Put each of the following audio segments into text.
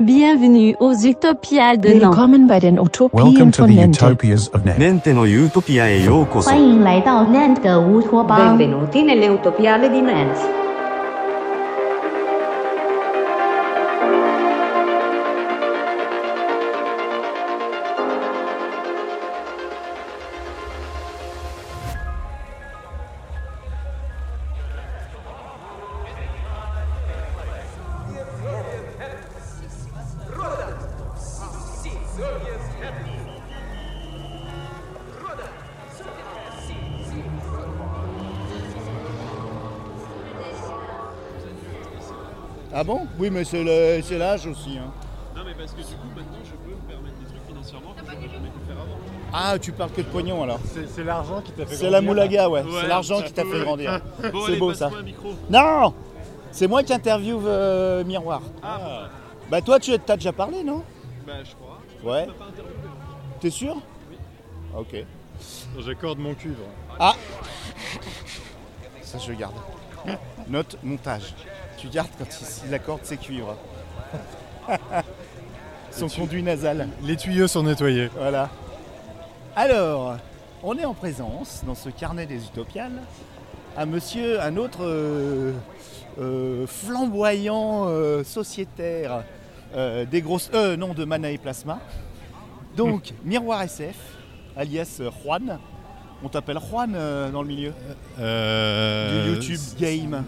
Bienvenue aux Utopiales de Nantes. Willkommen bei den Utopien Welcome to von the Nente. Utopias of Net. ネンテのユートピアへようこそ欢迎来到 Nantes 的乌托邦。 Benvenuti nelle Utopiale di Nantes. Ah bon? Oui, mais c'est le- c'est l'âge aussi. hein. Non mais parce que du coup maintenant je peux me permettre des trucs financièrement que j'aurais jamais pu faire avant. Ah, tu parles que de pognon alors. C'est l'argent qui t'a fait C'est la moulaga, ouais. Ouais, c'est l'argent qui t'a fait grandir. Bon C'est beau, ça. un micro. Non C'est moi qui interviewe euh, Miroir. Ah, Bah toi, tu as déjà parlé, non? Bah je crois. Ouais. T'es sûr? Ok. J'accorde mon cuivre. Ah Ça, je garde. Note montage. Tu gardes quand il, il accorde ses cuivres. Son conduit nasal. Les tuyaux sont nettoyés. Voilà. Alors, on est en présence, dans ce carnet des utopiales, à monsieur, un autre euh, euh, flamboyant euh, sociétaire des grosses. Euh, non, de Mana et Plasma. Donc, Miroir SF, alias Juan. On t'appelle Juan dans le milieu du YouTube Game.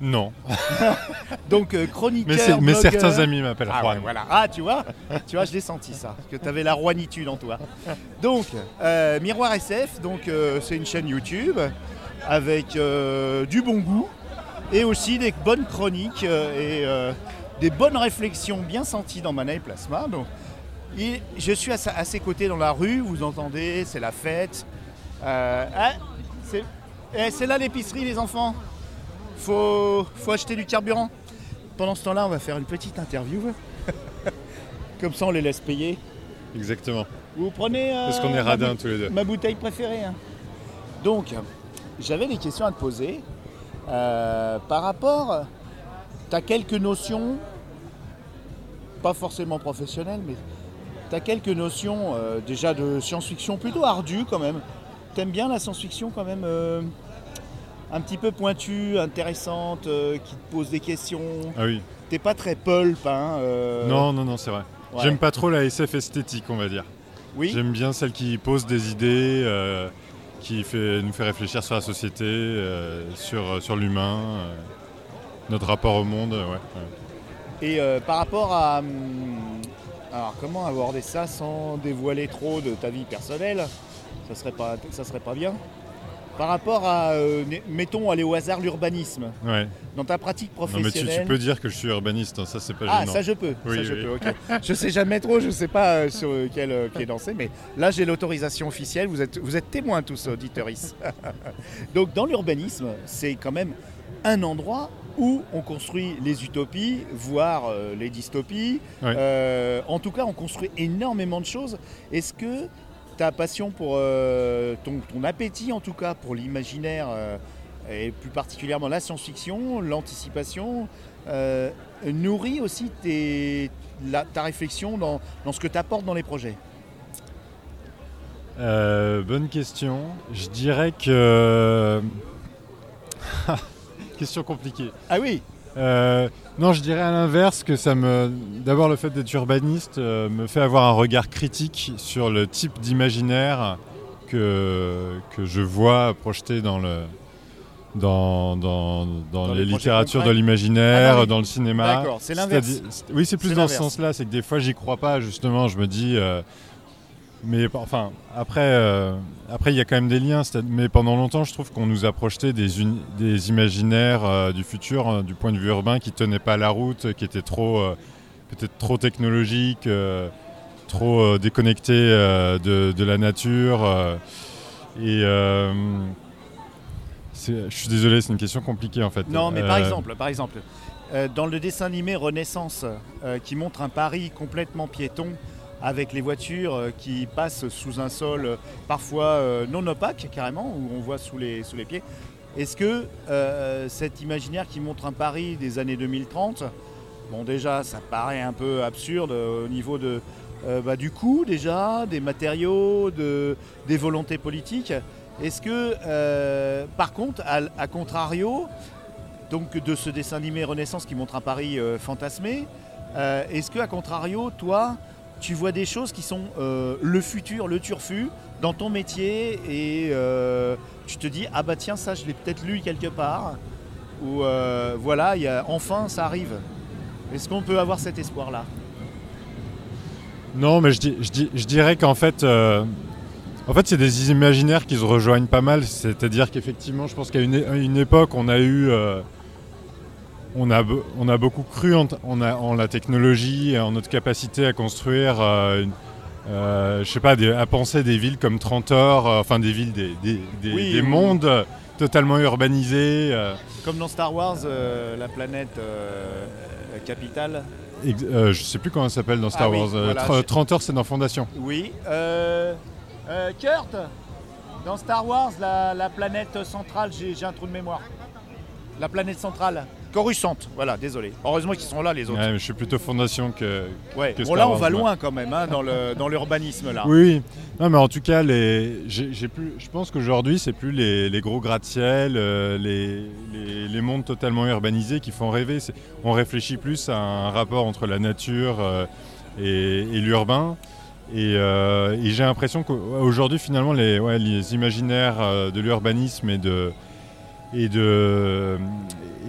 Non. Donc, euh, chroniqueur. Mais, mais blogueur. certains amis m'appellent Ah, Juan. ouais, voilà. ah tu vois, tu vois, je l'ai senti ça, que tu avais la roinitude en toi. Donc, euh, Miroir SF, donc euh, c'est une chaîne YouTube avec euh, du bon goût et aussi des bonnes chroniques et des bonnes réflexions bien senties dans Mana et Plasma. Donc, et je suis à, ses côtés dans la rue, vous entendez, c'est la fête. Ah, c'est eh, c'est là l'épicerie les enfants. Faut, faut acheter du carburant. Pendant ce temps-là, on va faire une petite interview. Comme ça, on les laisse payer. Exactement. Vous prenez. euh, Parce qu'on est radins tous les deux. Ma bouteille préférée. hein. Donc, j'avais des questions à te poser. Euh, par rapport. Tu as quelques notions, pas forcément professionnelles, mais tu as quelques notions euh, déjà de science-fiction plutôt ardues quand même. T'aimes bien la science-fiction quand même euh, un petit peu pointue, intéressante, euh, qui te pose des questions. Ah oui. T'es pas très pulp, hein euh, Non, non, non, c'est vrai. ouais. J'aime pas trop la SF esthétique, on va dire. Oui. J'aime bien celle qui pose des idées, euh, qui fait, nous fait réfléchir sur la société, euh, sur, sur l'humain, notre rapport au monde. ouais, ouais. Et par rapport à. hum, alors, comment aborder ça sans dévoiler trop de ta vie personnelle? Ça serait pas, ça serait pas bien? Par rapport à, euh, mettons, aller au hasard, l'urbanisme. Ouais. Dans ta pratique Non, mais professionnelle. tu, tu peux dire que je suis urbaniste, hein, ça c'est pas Ah, gênant. ça je peux. Oui, ça, je peux. Je sais jamais trop, je sais pas euh, sur euh, quel euh, pied danser, mais là j'ai l'autorisation officielle. Vous êtes, vous êtes témoins tous, auditeuristes. Donc dans l'urbanisme, c'est quand même un endroit où on construit les utopies, voire les dystopies. Ouais. En tout cas, on construit énormément de choses. Est-ce que ta passion pour euh, ton, ton appétit, en tout cas pour l'imaginaire, euh, et plus particulièrement la science-fiction, l'anticipation, euh, nourrit aussi tes- la- ta réflexion dans, dans ce que tu apportes dans les projets? Bonne question. Je dirais que. question compliquée. Ah oui Euh, non, je dirais à l'inverse que ça me. D'abord, le fait d'être urbaniste euh, me fait avoir un regard critique sur le type d'imaginaire que, que je vois projeté dans le. Dans, dans, dans Dans les littératures de l'imaginaire, Ah oui. dans le cinéma. D'accord, c'est l'inverse. Oui, c'est plus dans ce sens-là. C'est que des fois, j'y crois pas, justement. Je me dis. euh, mais enfin, après, euh, après, il y a quand même des liens. Mais pendant longtemps, je trouve qu'on nous a projeté des, des imaginaires euh, du futur, euh, du point de vue urbain, qui tenaient pas la route, qui étaient trop, euh, peut-être trop technologiques, trop déconnectés de, de la nature. et je suis désolé, c'est une question compliquée en fait. Non, mais par exemple, par exemple dans le dessin animé Renaissance, qui montre un Paris complètement piéton, avec les voitures euh, qui passent sous un sol euh, parfois euh, non opaque carrément, où on voit sous les, sous les pieds. Est-ce que cet imaginaire qui montre un Paris des années 2030 Bon, déjà, ça paraît un peu absurde au niveau de, bah, du coût, déjà, des matériaux, de, des volontés politiques. Est-ce que, par contre, à, à contrario, donc de ce dessin animé Renaissance qui montre un Paris fantasmé, est-ce que, à contrario, toi, tu vois des choses qui sont euh, le futur, le turfu, dans ton métier et euh, tu te dis, ah bah tiens, ça, je l'ai peut-être lu quelque part, ou euh, voilà, il y a, enfin, ça arrive. Est-ce qu'on peut avoir cet espoir-là? Non, mais je, je je dirais qu'en fait, euh, en fait, c'est des imaginaires qui se rejoignent pas mal. C'est-à-dire qu'effectivement, je pense qu'à une, une époque, on a eu, on a, be- on a beaucoup cru en, en a- en la technologie, en notre capacité à construire, euh, euh, je sais pas, des- à penser des villes comme Trantor, euh, enfin des villes, des, des- des- Oui, des oui. mondes totalement urbanisés. Comme dans Star Wars, la planète capitale. euh, je sais plus comment ça s'appelle dans Star Ah oui, Wars. voilà, Trantor, c'est dans Fondation. Oui. Kurt, dans Star Wars, la, la planète centrale, j'ai un trou de mémoire. La planète centrale. Coruscant, voilà, désolé. Heureusement qu'ils sont là, les autres. Ouais, mais je suis plutôt Fondation que, Ouais. que Bon, là, on va loin quand même, hein, dans le- dans l'urbanisme, là. Oui, oui. Non, mais en tout cas, les, j'ai, j'ai plus, je pense qu'aujourd'hui, c'est plus les, les gros gratte-ciel, euh, les, les, les mondes totalement urbanisés qui font rêver. C'est- on réfléchit plus à un rapport entre la nature euh, et, et l'urbain. Et, euh, et j'ai l'impression qu'aujourd'hui, finalement, les, ouais, les imaginaires euh, de l'urbanisme et de et de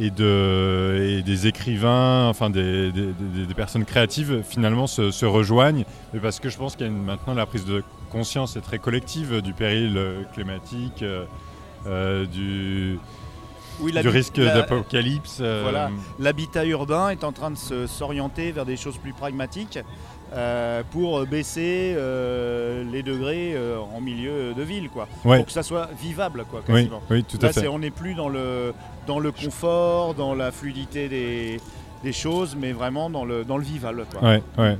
et de des écrivains, enfin des, personnes créatives finalement se, rejoignent, parce que je pense qu'il y a maintenant la prise de conscience est très collective du péril euh, climatique, euh, euh, du, Oui, du risque d'apocalypse. euh, Voilà. L'habitat urbain est en train de s'orienter vers des choses plus pragmatiques euh, pour baisser euh, les degrés en milieu de ville, quoi. Ouais. Pour que ça soit vivable, quoi, oui, quasiment. oui, tout Là, à fait. on n'est plus dans le, dans le confort, dans la fluidité des, des choses, mais vraiment dans le, dans le vivable. Quoi. Ouais, ouais.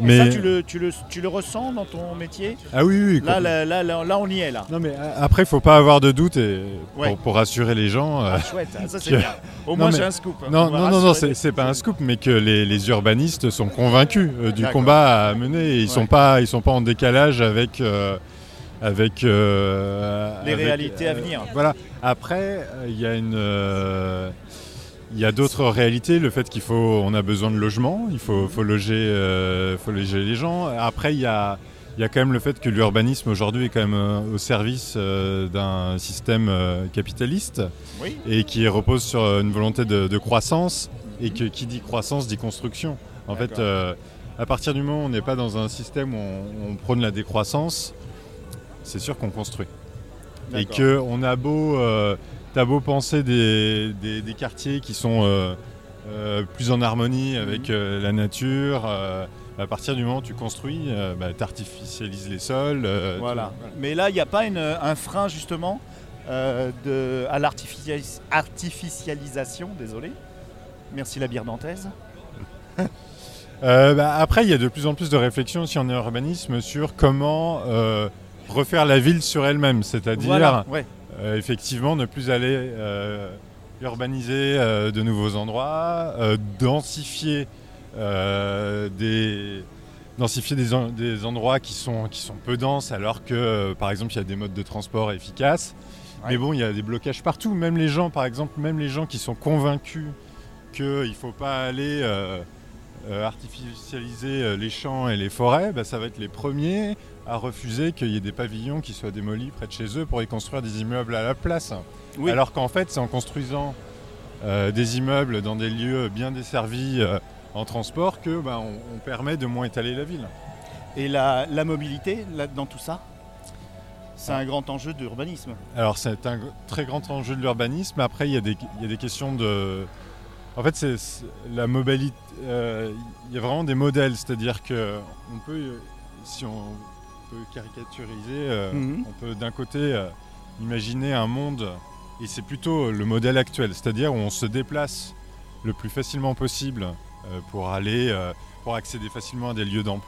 Et Mais ça, tu le, tu, le, tu le ressens dans ton métier ah oui, oui. là, là, là, on y est, là. Non mais a- après, il faut pas avoir de doute et Ouais. pour, pour rassurer les gens. euh, Ah, chouette, ah, ça c'est que- bien. Au Non, moins, mais- j'ai un scoop. Non, va non, non, non, rassurer c'est pas un scoop, mais que les, les urbanistes sont convaincus euh, du combat à mener. Et ils Ouais. sont pas, ils sont pas en décalage avec euh, avec euh, Les avec, réalités à euh, venir. Voilà. Après, euh, il y a une euh, il y a d'autres réalités, le fait qu'il faut, on a besoin de logement, il faut, faut loger, euh, faut loger les gens. Après, il y a, il y a quand même le fait que l'urbanisme aujourd'hui est quand même euh, au service euh, d'un système euh, capitaliste Oui. et qui repose sur une volonté de, de croissance et que qui dit croissance dit construction. En fait, à partir du moment où on n'est pas dans un système où on, on prône la décroissance, c'est sûr qu'on construit. Et qu'on a beau, t'as beau penser des, des- des quartiers qui sont euh, euh, plus en harmonie avec Mhm. euh, la nature, à partir du moment où tu construis, bah, tu artificialises les sols. Voilà. tu- Mais là, il n'y a pas une- un frein justement de, à l'artificialis- artificialisation, désolé. Merci la bière nantaise. Bah, après, il y a de plus en plus de réflexions aussi en urbanisme sur comment refaire la ville sur elle-même, c'est-à-dire Voilà, ouais. Euh, effectivement ne plus aller euh, urbaniser euh, de nouveaux endroits, densifier des densifier des, en- des endroits qui sont, qui sont peu denses alors que euh, par exemple il y a des modes de transport efficaces. Ouais. Mais bon, il y a des blocages partout. Même les gens, par exemple, même les gens qui sont convaincus qu'il ne faut pas aller euh, euh, artificialiser les champs et les forêts, bah, ça va être les premiers à refuser qu'il y ait des pavillons qui soient démolis près de chez eux pour y construire des immeubles à la place. Oui. Alors qu'en fait, c'est en construisant euh, des immeubles dans des lieux bien desservis euh, en transport que bah, on, on permet de moins étaler la ville. Et la, la mobilité là, dans tout ça, c'est un grand enjeu d'urbanisme. Alors c'est un très grand enjeu de l'urbanisme. Après, il y, a des- il y a des questions de... En fait, c'est la mobilité... euh, Il y a vraiment des modèles, c'est-à-dire que on peut, si on peut caricaturiser, euh, Mhm. on peut d'un côté euh, imaginer un monde, et c'est plutôt le modèle actuel, c'est-à-dire où on se déplace le plus facilement possible euh, pour aller, euh, pour accéder facilement à des lieux dans-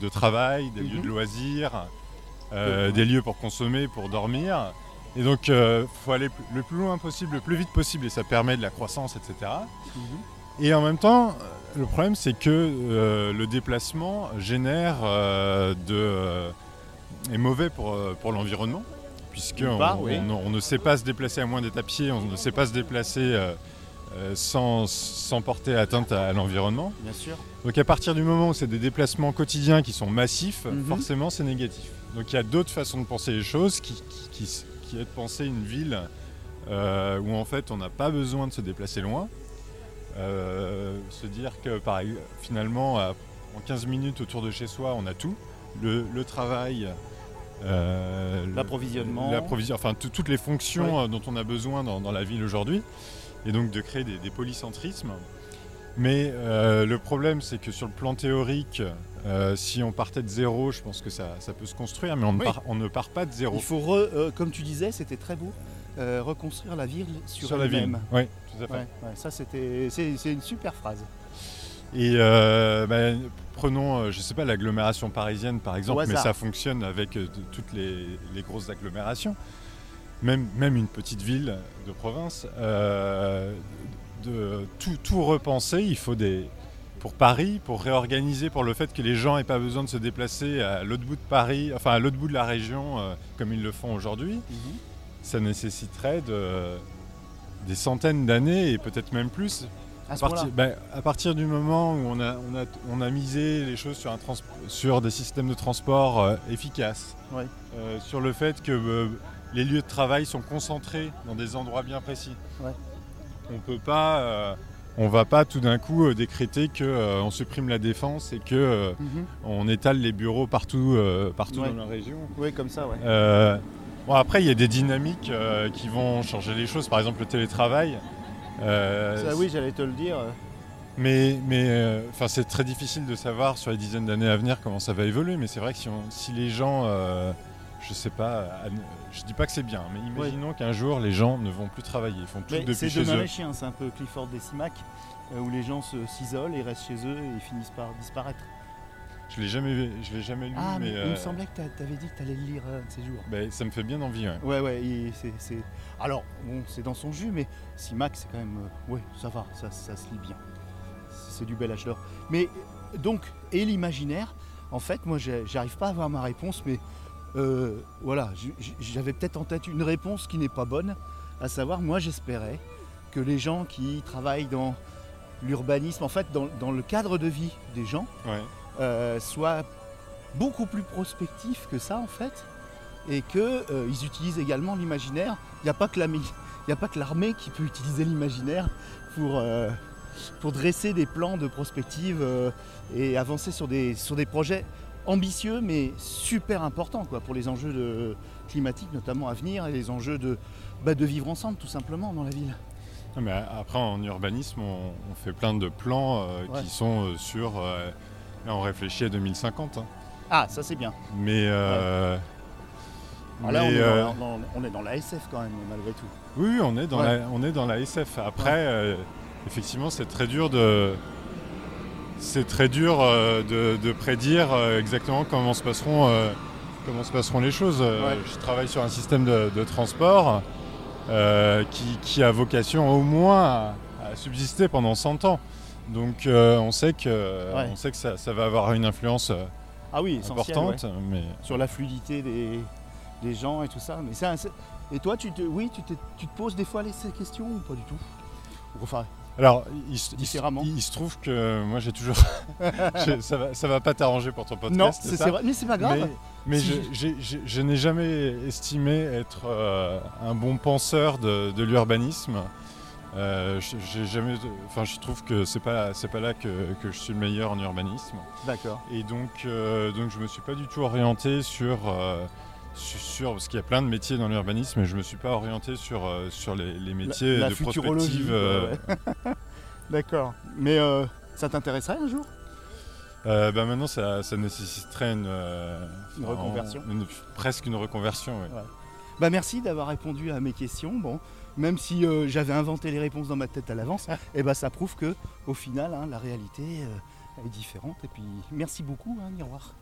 de travail, des lieux de loisirs, Mhm. des lieux pour consommer, pour dormir. Et donc, il faut aller le plus loin possible, le plus vite possible, et ça permet de la croissance, etc. Et en même temps, le problème, c'est que euh, le déplacement génère euh, de, euh, est mauvais pour, pour l'environnement, oui. on, on ne sait pas se déplacer à moins d'être à pied, on ne sait pas se déplacer sans, sans porter atteinte à, l'environnement. Bien sûr. Donc à partir du moment où c'est des déplacements quotidiens qui sont massifs, Mhm. forcément c'est négatif. Donc il y a d'autres façons de penser les choses qui, qui, qui qui est de penser une ville où en fait on n'a pas besoin de se déplacer loin. Euh, se dire que par, finalement à- en 15 minutes autour de chez soi on a tout. Le, le travail, euh, L'approvisionnement. l'approvision- enfin tout- toutes les fonctions euh, dont on a besoin dans, dans la ville aujourd'hui, et donc de créer des, des polycentrismes. Mais euh, le problème, c'est que sur le plan théorique, euh, si on partait de zéro, je pense que ça, ça peut se construire, mais on, ne part, on ne part pas de zéro Il faut, re- comme tu disais, c'était très beau, euh, reconstruire la ville sur, la ville. elle-même. Oui, tout à fait. Ouais, ouais, ça c'était, c'est, une super phrase. Et euh, bah, prenons, euh, je sais pas, l'agglomération parisienne par exemple, mais ça fonctionne avec toutes les, les grosses agglomérations. Même, même une petite ville de province, euh, de tout, tout repenser, il faut des. Pour Paris, pour réorganiser, pour le fait que les gens n'aient pas besoin de se déplacer à l'autre bout de Paris, enfin à l'autre bout de la région, euh, comme ils le font aujourd'hui, ça nécessiterait de, des centaines d'années et peut-être même plus À partir, ben, à partir du moment où on a, on a, on a misé les choses sur, un trans- sur des systèmes de transport euh, efficaces, euh, sur le fait que euh, les lieux de travail sont concentrés dans des endroits bien précis, Ouais. on peut pas, on va pas tout d'un coup décréter que euh, on supprime la défense et que Mhm. on étale les bureaux partout, partout dans la région. Oui, comme ça, ouais. Bon, après, il y a des dynamiques euh, qui vont changer les choses. Par exemple, le télétravail. Euh, Ça, oui, j'allais te le dire. mais, mais euh, enfin, c'est très difficile de savoir sur les dizaines d'années à venir comment ça va évoluer. Mais c'est vrai que si, on- si les gens, je sais pas, je dis pas que c'est bien, mais imaginons qu'un jour les gens ne vont plus travailler, ils font tout Mais depuis c'est chez demain eux. les chiens, c'est un peu Clifford Decimac, euh, où les gens s'isolent et restent chez eux et finissent par disparaître. Je l'ai jamais, je l'ai jamais lu, Ah, mais, mais, il me euh, semblait que t'a- t'avais dit que t'allais le lire un de ces jours. ben, ça me fait bien envie. ouais. Ouais, ouais, c'est, c'est- Alors, bon, c'est dans son jus, mais Simac, c'est quand même. euh, ouais, ça va, ça, ça se lit bien. C'est du bel âge d'or. Mais donc, et l'imaginaire, en fait, moi, j'arrive pas à avoir ma réponse, mais euh, voilà, j'avais peut-être en tête une réponse qui n'est pas bonne, à savoir, moi, j'espérais que les gens qui travaillent dans l'urbanisme, en fait, dans, dans le cadre de vie des gens, Ouais. Euh, soient beaucoup plus prospectifs que ça en fait et qu'ils utilisent également l'imaginaire. Il n'y a pas que l'armée qui peut utiliser l'imaginaire pour, euh, pour dresser des plans de prospective euh, et avancer sur des, sur des projets ambitieux mais super importants quoi, pour les enjeux de- climatiques notamment à venir et les enjeux de, bah, de vivre ensemble tout simplement dans la ville. Mais après, en urbanisme, on, on fait plein de plans euh, Ouais. qui sont euh, sur. euh, on réfléchit à 2050. hein. Ah ça c'est bien. Mais. là on est, euh, dans, dans- on est dans la SF quand même malgré tout. Oui, on est dans, Ouais. la, on est dans la SF. Après, euh, effectivement, c'est très dur de. C'est très dur euh, de, de prédire euh, exactement comment se passeront, comment se passeront les choses. Ouais. Je travaille sur un système de, de transport qui, qui a vocation au moins à, à subsister pendant 100 ans. Donc euh, on sait que, Ouais. on sait que ça, ça va avoir une influence euh, Ah oui, importante. ouais. Mais sur la fluidité des, des gens et tout ça. Mais et toi, tu te, oui, tu te, tu te poses des fois les, ces questions ou pas du tout? Ou Enfin, Alors, il, se- il se- Différemment. il se trouve que moi j'ai toujours. ça, va, ça va pas t'arranger pour ton podcast. non, c'est vrai, mais c'est pas grave. Mais, mais Si je, n'ai jamais estimé être euh, un bon penseur de, de l'urbanisme. Euh, je- j'ai jamais, enfin, je trouve que c'est pas, c'est pas là que, que je suis le meilleur en urbanisme. D'accord. Et donc, euh, donc je me suis pas du tout orienté sur, euh, sur, parce qu'il y a plein de métiers dans l'urbanisme, et je me suis pas orienté sur, euh, sur les, les métiers la de prospective. ouais. D'accord. Mais ça t'intéresserait un jour? Euh, bah maintenant, ça, ça nécessiterait une, euh, Une reconversion. une- presque une reconversion. ouais. Bah merci d'avoir répondu à mes questions. Bon, même si euh, j'avais inventé les réponses dans ma tête à l'avance, et bah ça prouve que au final, hein, la réalité euh, est différente. Et puis merci beaucoup, hein, Miroir.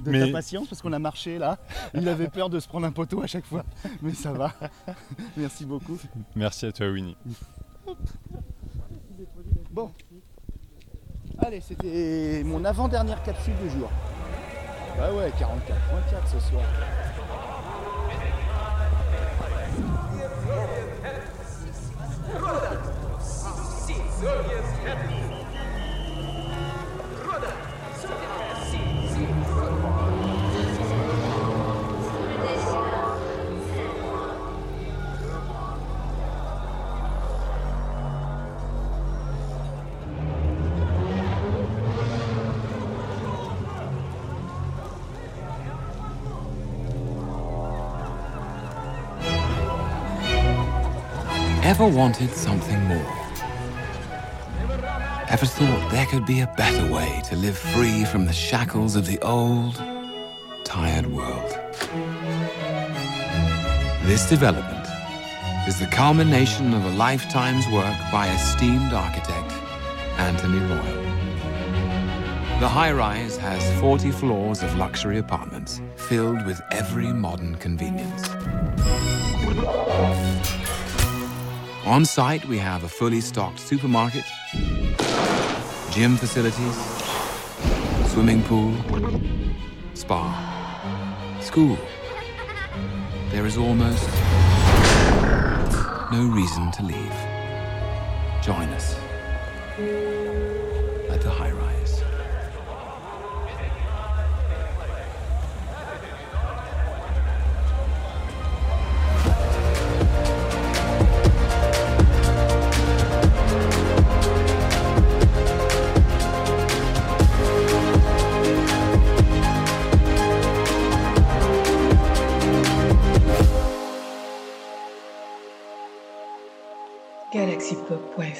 De Mais- ta patience, parce qu'on a marché là. Il avait peur de se prendre un poteau à chaque fois. Mais ça va. merci beaucoup. Merci à toi, Winnie. Bon. Allez, c'était mon avant-dernière capsule du jour. Bah ouais, 44.4 ce soir. Rodent of C. C. Serbians Ever wanted something more? Ever thought there could be a better way to live free from the shackles of the old, tired world? This development is the culmination of a lifetime's work by esteemed architect Anthony Royal. The high rise has 40 floors of luxury apartments filled with every modern convenience. On site, we have a fully stocked supermarket, gym facilities, swimming pool, spa, school. There is almost no reason to leave. Join us